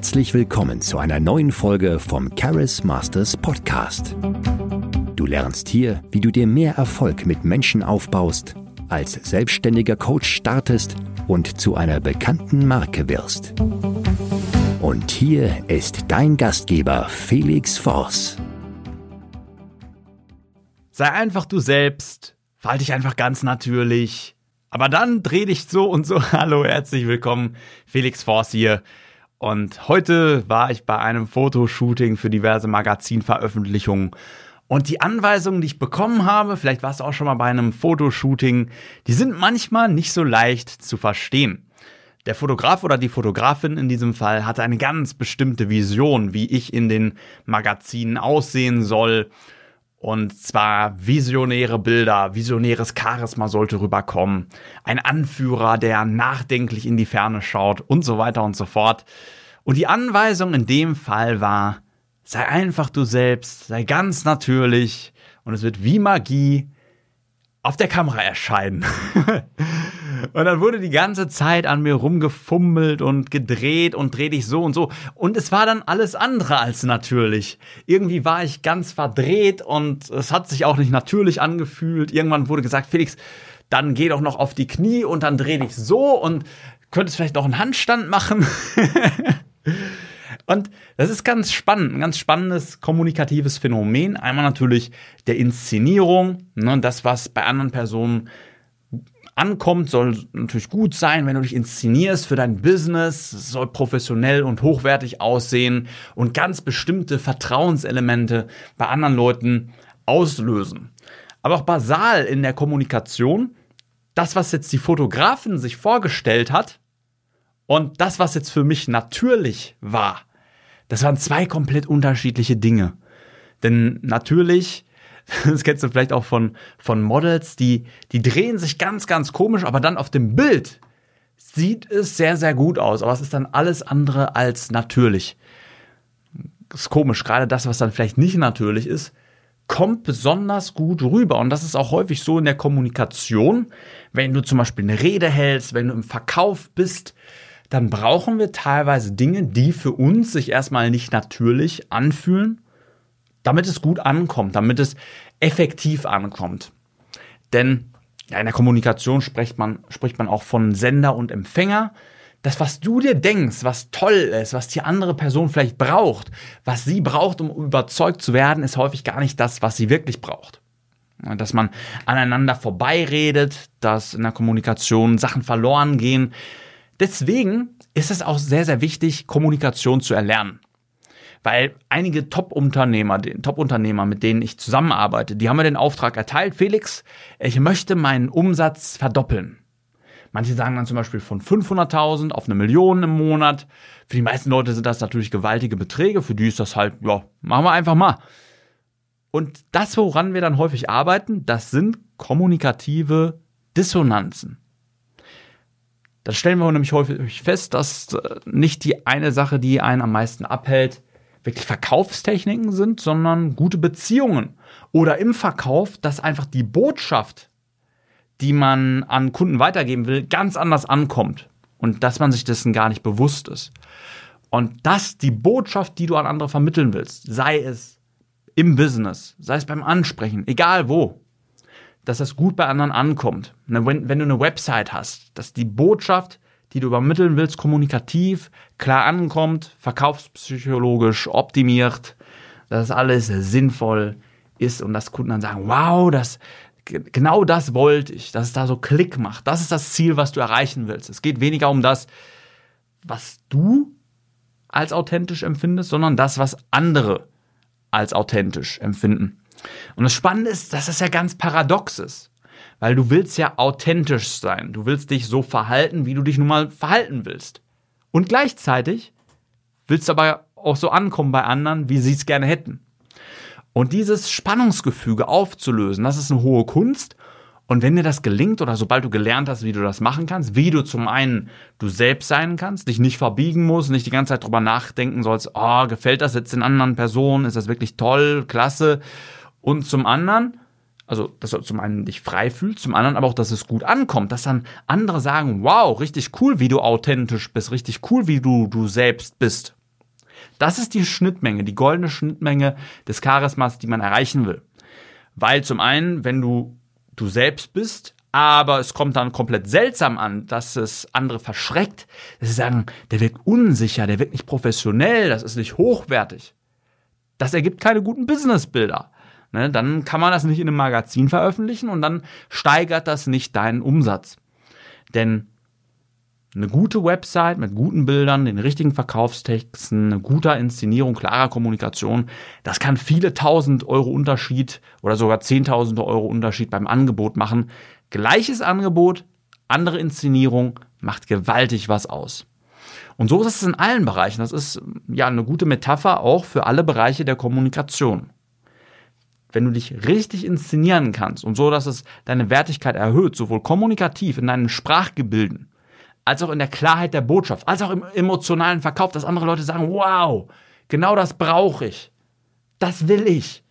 Herzlich willkommen zu einer neuen Folge vom Charis Masters Podcast. Du lernst hier, wie du dir mehr Erfolg mit Menschen aufbaust, als selbstständiger Coach startest und zu einer bekannten Marke wirst. Und hier ist dein Gastgeber Felix Voss. Sei einfach du selbst, verhalte dich einfach ganz natürlich. Aber dann dreh dich so und so. Hallo, herzlich willkommen. Felix Voss hier. Und heute war ich bei einem Fotoshooting für diverse Magazinveröffentlichungen. Und die Anweisungen, die ich bekommen habe, vielleicht warst du auch schon mal bei einem Fotoshooting, die sind manchmal nicht so leicht zu verstehen. Der Fotograf oder die Fotografin in diesem Fall hatte eine ganz bestimmte Vision, wie ich in den Magazinen aussehen soll. Und zwar visionäre Bilder, visionäres Charisma sollte rüberkommen. Ein Anführer, der nachdenklich in die Ferne schaut und so weiter und so fort. Und die Anweisung in dem Fall war, sei einfach du selbst, sei ganz natürlich und es wird wie Magie auf der Kamera erscheinen. und dann wurde die ganze Zeit an mir rumgefummelt und gedreht und dreh dich so und so. Und es war dann alles andere als natürlich. Irgendwie war ich ganz verdreht und es hat sich auch nicht natürlich angefühlt. Irgendwann wurde gesagt, Felix, dann geh doch noch auf die Knie und dann dreh dich so und könntest vielleicht noch einen Handstand machen. Und das ist ganz spannend, ein ganz spannendes kommunikatives Phänomen. Einmal natürlich der Inszenierung, ne, das, was bei anderen Personen ankommt, soll natürlich gut sein, wenn du dich inszenierst für dein Business, es soll professionell und hochwertig aussehen und ganz bestimmte Vertrauenselemente bei anderen Leuten auslösen. Aber auch basal in der Kommunikation, das, was jetzt die Fotografin sich vorgestellt hat und das, was jetzt für mich natürlich war, das waren zwei komplett unterschiedliche Dinge. Denn natürlich, das kennst du vielleicht auch von, von Models, die, die drehen sich ganz, ganz komisch, aber dann auf dem Bild sieht es sehr, sehr gut aus. Aber es ist dann alles andere als natürlich. Ist komisch. Gerade das, was dann vielleicht nicht natürlich ist, kommt besonders gut rüber. Und das ist auch häufig so in der Kommunikation. Wenn du zum Beispiel eine Rede hältst, wenn du im Verkauf bist, dann brauchen wir teilweise Dinge, die für uns sich erstmal nicht natürlich anfühlen, damit es gut ankommt, damit es effektiv ankommt. Denn ja, in der Kommunikation spricht man, spricht man auch von Sender und Empfänger. Das, was du dir denkst, was toll ist, was die andere Person vielleicht braucht, was sie braucht, um überzeugt zu werden, ist häufig gar nicht das, was sie wirklich braucht. Dass man aneinander vorbeiredet, dass in der Kommunikation Sachen verloren gehen, Deswegen ist es auch sehr, sehr wichtig, Kommunikation zu erlernen. Weil einige Top-Unternehmer, Top-Unternehmer, mit denen ich zusammenarbeite, die haben mir den Auftrag erteilt, Felix, ich möchte meinen Umsatz verdoppeln. Manche sagen dann zum Beispiel von 500.000 auf eine Million im Monat. Für die meisten Leute sind das natürlich gewaltige Beträge. Für die ist das halt, ja, machen wir einfach mal. Und das, woran wir dann häufig arbeiten, das sind kommunikative Dissonanzen. Das stellen wir nämlich häufig fest, dass äh, nicht die eine Sache, die einen am meisten abhält, wirklich Verkaufstechniken sind, sondern gute Beziehungen. Oder im Verkauf, dass einfach die Botschaft, die man an Kunden weitergeben will, ganz anders ankommt. Und dass man sich dessen gar nicht bewusst ist. Und dass die Botschaft, die du an andere vermitteln willst, sei es im Business, sei es beim Ansprechen, egal wo, dass das gut bei anderen ankommt. Ne, wenn, wenn du eine Website hast, dass die Botschaft, die du übermitteln willst, kommunikativ klar ankommt, verkaufspsychologisch optimiert, dass alles sinnvoll ist und dass Kunden dann sagen, wow, das, genau das wollte ich, dass es da so Klick macht. Das ist das Ziel, was du erreichen willst. Es geht weniger um das, was du als authentisch empfindest, sondern das, was andere als authentisch empfinden. Und das Spannende ist, dass das ja ganz paradox ist. Weil du willst ja authentisch sein. Du willst dich so verhalten, wie du dich nun mal verhalten willst. Und gleichzeitig willst du aber auch so ankommen bei anderen, wie sie es gerne hätten. Und dieses Spannungsgefüge aufzulösen, das ist eine hohe Kunst. Und wenn dir das gelingt oder sobald du gelernt hast, wie du das machen kannst, wie du zum einen du selbst sein kannst, dich nicht verbiegen musst, nicht die ganze Zeit drüber nachdenken sollst, oh, gefällt das jetzt den anderen Personen, ist das wirklich toll, klasse, und zum anderen, also dass du zum einen dich frei fühlst, zum anderen aber auch, dass es gut ankommt, dass dann andere sagen, wow, richtig cool, wie du authentisch bist, richtig cool, wie du du selbst bist. Das ist die Schnittmenge, die goldene Schnittmenge des Charismas, die man erreichen will. Weil zum einen, wenn du du selbst bist, aber es kommt dann komplett seltsam an, dass es andere verschreckt, dass sie sagen, der wirkt unsicher, der wirkt nicht professionell, das ist nicht hochwertig. Das ergibt keine guten Businessbilder. Ne, dann kann man das nicht in einem Magazin veröffentlichen und dann steigert das nicht deinen Umsatz. Denn eine gute Website mit guten Bildern, den richtigen Verkaufstexten, eine gute Inszenierung, klarer Kommunikation, das kann viele tausend Euro Unterschied oder sogar zehntausende Euro Unterschied beim Angebot machen. Gleiches Angebot, andere Inszenierung macht gewaltig was aus. Und so ist es in allen Bereichen. Das ist ja eine gute Metapher auch für alle Bereiche der Kommunikation. Wenn du dich richtig inszenieren kannst und so, dass es deine Wertigkeit erhöht, sowohl kommunikativ in deinen Sprachgebilden, als auch in der Klarheit der Botschaft, als auch im emotionalen Verkauf, dass andere Leute sagen, wow, genau das brauche ich. Das will ich.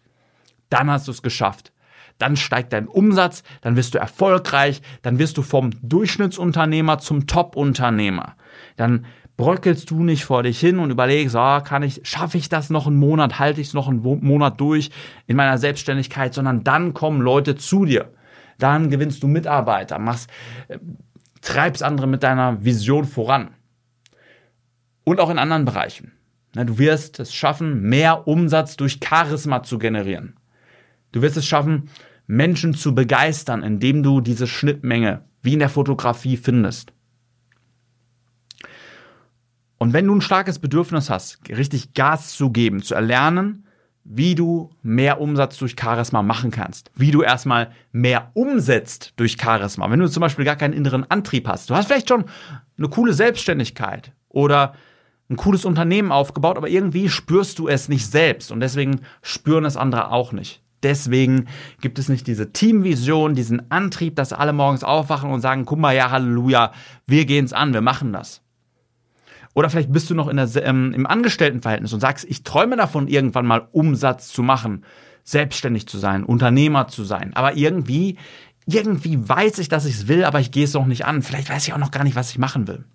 Dann hast du es geschafft dann steigt dein Umsatz, dann wirst du erfolgreich, dann wirst du vom Durchschnittsunternehmer zum Top-Unternehmer. Dann bröckelst du nicht vor dich hin und überlegst, oh, kann ich, schaffe ich das noch einen Monat, halte ich es noch einen Monat durch in meiner Selbstständigkeit, sondern dann kommen Leute zu dir. Dann gewinnst du Mitarbeiter, machst, äh, treibst andere mit deiner Vision voran. Und auch in anderen Bereichen. Du wirst es schaffen, mehr Umsatz durch Charisma zu generieren. Du wirst es schaffen, Menschen zu begeistern, indem du diese Schnittmenge wie in der Fotografie findest. Und wenn du ein starkes Bedürfnis hast, richtig Gas zu geben, zu erlernen, wie du mehr Umsatz durch Charisma machen kannst, wie du erstmal mehr umsetzt durch Charisma. Wenn du zum Beispiel gar keinen inneren Antrieb hast, du hast vielleicht schon eine coole Selbstständigkeit oder ein cooles Unternehmen aufgebaut, aber irgendwie spürst du es nicht selbst und deswegen spüren es andere auch nicht. Deswegen gibt es nicht diese Teamvision, diesen Antrieb, dass alle morgens aufwachen und sagen, guck mal, ja, Halleluja, wir gehen's an, wir machen das. Oder vielleicht bist du noch in der, ähm, im Angestelltenverhältnis und sagst, ich träume davon, irgendwann mal Umsatz zu machen, selbstständig zu sein, Unternehmer zu sein. Aber irgendwie, irgendwie weiß ich, dass ich es will, aber ich gehe es noch nicht an. Vielleicht weiß ich auch noch gar nicht, was ich machen will.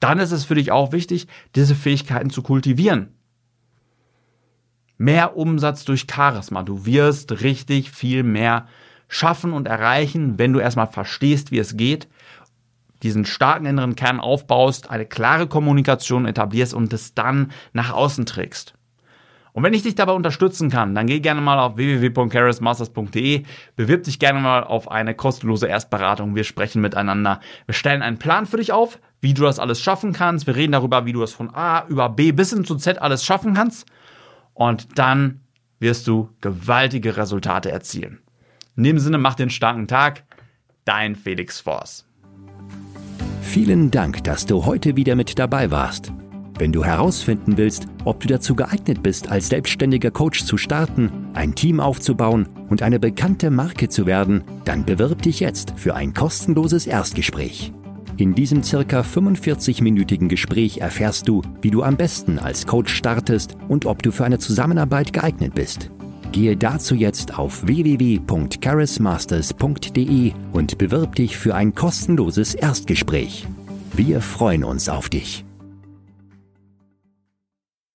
Dann ist es für dich auch wichtig, diese Fähigkeiten zu kultivieren mehr Umsatz durch Charisma. Du wirst richtig viel mehr schaffen und erreichen, wenn du erstmal verstehst, wie es geht, diesen starken inneren Kern aufbaust, eine klare Kommunikation etablierst und es dann nach außen trägst. Und wenn ich dich dabei unterstützen kann, dann geh gerne mal auf www.charismasters.de, bewirb dich gerne mal auf eine kostenlose Erstberatung. Wir sprechen miteinander. Wir stellen einen Plan für dich auf, wie du das alles schaffen kannst. Wir reden darüber, wie du es von A über B bis hin zu Z alles schaffen kannst und dann wirst du gewaltige Resultate erzielen. In dem Sinne, mach den starken Tag. Dein Felix Force. Vielen Dank, dass du heute wieder mit dabei warst. Wenn du herausfinden willst, ob du dazu geeignet bist, als selbstständiger Coach zu starten, ein Team aufzubauen und eine bekannte Marke zu werden, dann bewirb dich jetzt für ein kostenloses Erstgespräch. In diesem circa 45-minütigen Gespräch erfährst du, wie du am besten als Coach startest und ob du für eine Zusammenarbeit geeignet bist. Gehe dazu jetzt auf www.charismasters.de und bewirb dich für ein kostenloses Erstgespräch. Wir freuen uns auf dich.